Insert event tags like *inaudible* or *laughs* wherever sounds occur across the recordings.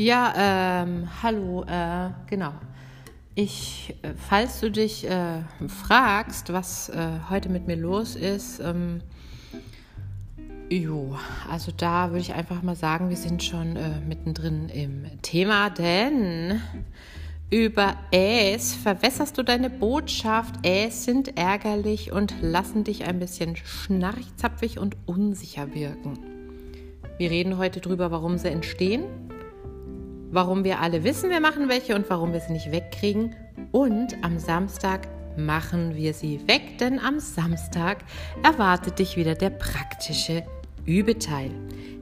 Ja, ähm, hallo, äh, genau. Ich, äh, falls du dich äh, fragst, was äh, heute mit mir los ist, ähm, jo, also da würde ich einfach mal sagen, wir sind schon äh, mittendrin im Thema, denn über es verwässerst du deine Botschaft. Es sind ärgerlich und lassen dich ein bisschen schnarchzapfig und unsicher wirken. Wir reden heute drüber, warum sie entstehen warum wir alle wissen, wir machen welche und warum wir sie nicht wegkriegen. Und am Samstag machen wir sie weg, denn am Samstag erwartet dich wieder der praktische Übeteil.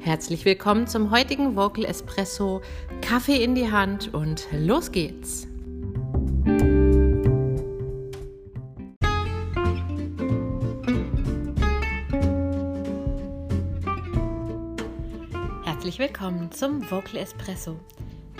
Herzlich willkommen zum heutigen Vocal Espresso. Kaffee in die Hand und los geht's. Herzlich willkommen zum Vocal Espresso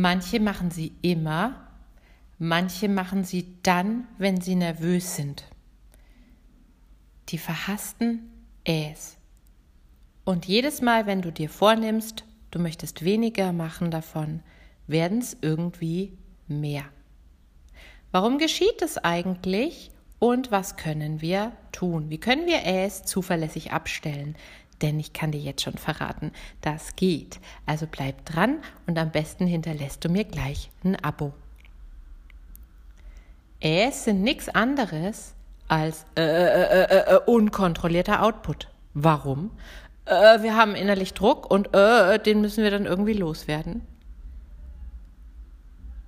Manche machen sie immer, manche machen sie dann, wenn sie nervös sind. Die verhassten Äs. Und jedes Mal, wenn du dir vornimmst, du möchtest weniger machen davon, werden es irgendwie mehr. Warum geschieht es eigentlich und was können wir tun? Wie können wir Äs zuverlässig abstellen? Denn ich kann dir jetzt schon verraten, das geht. Also bleib dran und am besten hinterlässt du mir gleich ein Abo. Es sind nichts anderes als äh, äh, äh, äh, unkontrollierter Output. Warum? Äh, wir haben innerlich Druck und äh, den müssen wir dann irgendwie loswerden.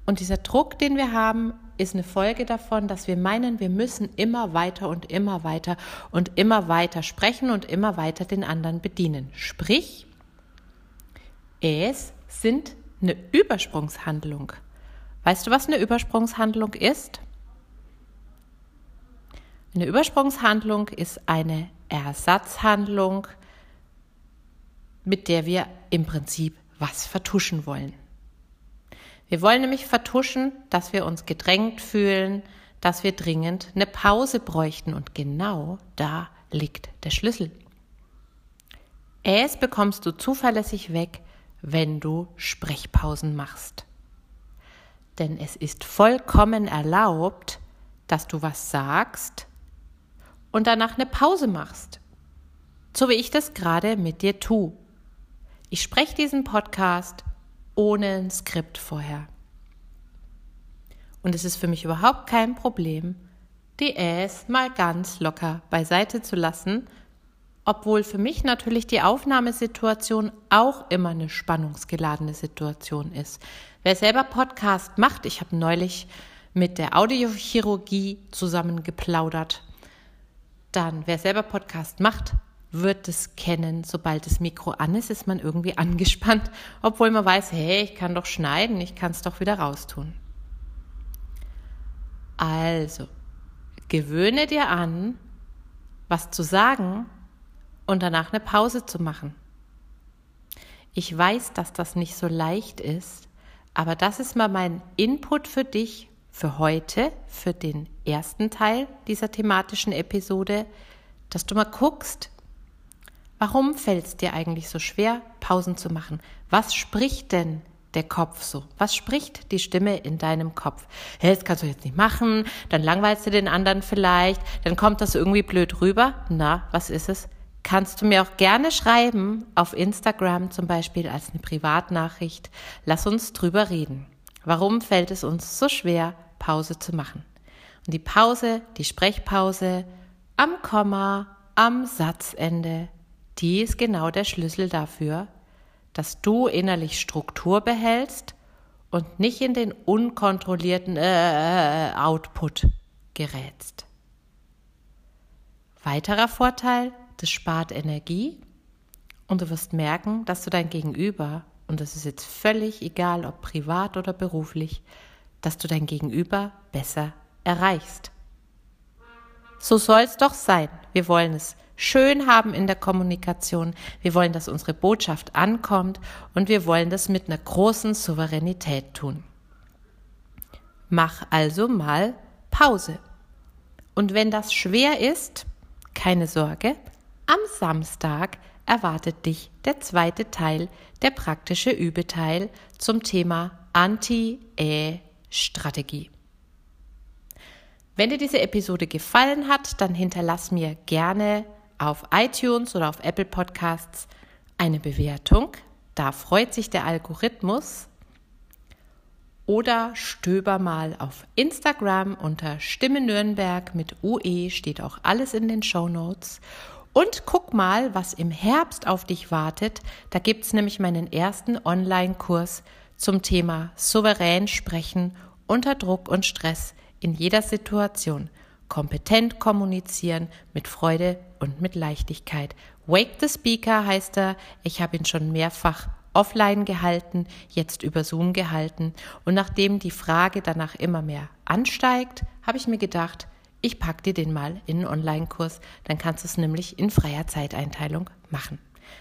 Und dieser Druck, den wir haben, ist eine Folge davon, dass wir meinen, wir müssen immer weiter und immer weiter und immer weiter sprechen und immer weiter den anderen bedienen. Sprich, es sind eine Übersprungshandlung. Weißt du, was eine Übersprungshandlung ist? Eine Übersprungshandlung ist eine Ersatzhandlung, mit der wir im Prinzip was vertuschen wollen. Wir wollen nämlich vertuschen, dass wir uns gedrängt fühlen, dass wir dringend eine Pause bräuchten und genau da liegt der Schlüssel. Es bekommst du zuverlässig weg, wenn du Sprechpausen machst. Denn es ist vollkommen erlaubt, dass du was sagst und danach eine Pause machst. So wie ich das gerade mit dir tue. Ich spreche diesen Podcast ohne ein Skript vorher. Und es ist für mich überhaupt kein Problem, die Äs mal ganz locker beiseite zu lassen, obwohl für mich natürlich die Aufnahmesituation auch immer eine spannungsgeladene Situation ist. Wer selber Podcast macht, ich habe neulich mit der Audiochirurgie zusammen geplaudert, dann wer selber Podcast macht, wird es kennen, sobald das Mikro an ist, ist man irgendwie *laughs* angespannt, obwohl man weiß, hey, ich kann doch schneiden, ich kann es doch wieder raustun. Also, gewöhne dir an, was zu sagen und danach eine Pause zu machen. Ich weiß, dass das nicht so leicht ist, aber das ist mal mein Input für dich für heute, für den ersten Teil dieser thematischen Episode, dass du mal guckst, Warum fällt es dir eigentlich so schwer, Pausen zu machen? Was spricht denn der Kopf so? Was spricht die Stimme in deinem Kopf? Hey, das kannst du jetzt nicht machen, dann langweilst du den anderen vielleicht, dann kommt das irgendwie blöd rüber. Na, was ist es? Kannst du mir auch gerne schreiben, auf Instagram zum Beispiel als eine Privatnachricht. Lass uns drüber reden. Warum fällt es uns so schwer, Pause zu machen? Und die Pause, die Sprechpause am Komma, am Satzende, die ist genau der Schlüssel dafür, dass du innerlich Struktur behältst und nicht in den unkontrollierten äh, Output gerätst. Weiterer Vorteil, das spart Energie und du wirst merken, dass du dein Gegenüber und das ist jetzt völlig egal, ob privat oder beruflich, dass du dein Gegenüber besser erreichst. So soll es doch sein. Wir wollen es schön haben in der Kommunikation. Wir wollen, dass unsere Botschaft ankommt und wir wollen das mit einer großen Souveränität tun. Mach also mal Pause. Und wenn das schwer ist, keine Sorge, am Samstag erwartet dich der zweite Teil, der praktische Übeteil zum Thema Anti-E-Strategie. Wenn dir diese Episode gefallen hat, dann hinterlass mir gerne auf iTunes oder auf Apple Podcasts eine Bewertung. Da freut sich der Algorithmus. Oder stöber mal auf Instagram unter Stimme Nürnberg mit UE, steht auch alles in den Show Notes. Und guck mal, was im Herbst auf dich wartet. Da gibt es nämlich meinen ersten Online-Kurs zum Thema souverän sprechen unter Druck und Stress in jeder Situation. Kompetent kommunizieren mit Freude und mit Leichtigkeit. Wake the Speaker heißt er. Ich habe ihn schon mehrfach offline gehalten, jetzt über Zoom gehalten. Und nachdem die Frage danach immer mehr ansteigt, habe ich mir gedacht, ich packe dir den mal in einen Online-Kurs, dann kannst du es nämlich in freier Zeiteinteilung machen.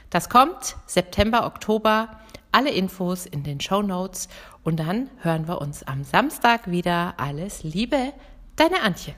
Das kommt September, Oktober. Alle Infos in den Show Notes und dann hören wir uns am Samstag wieder. Alles Liebe, deine Antje.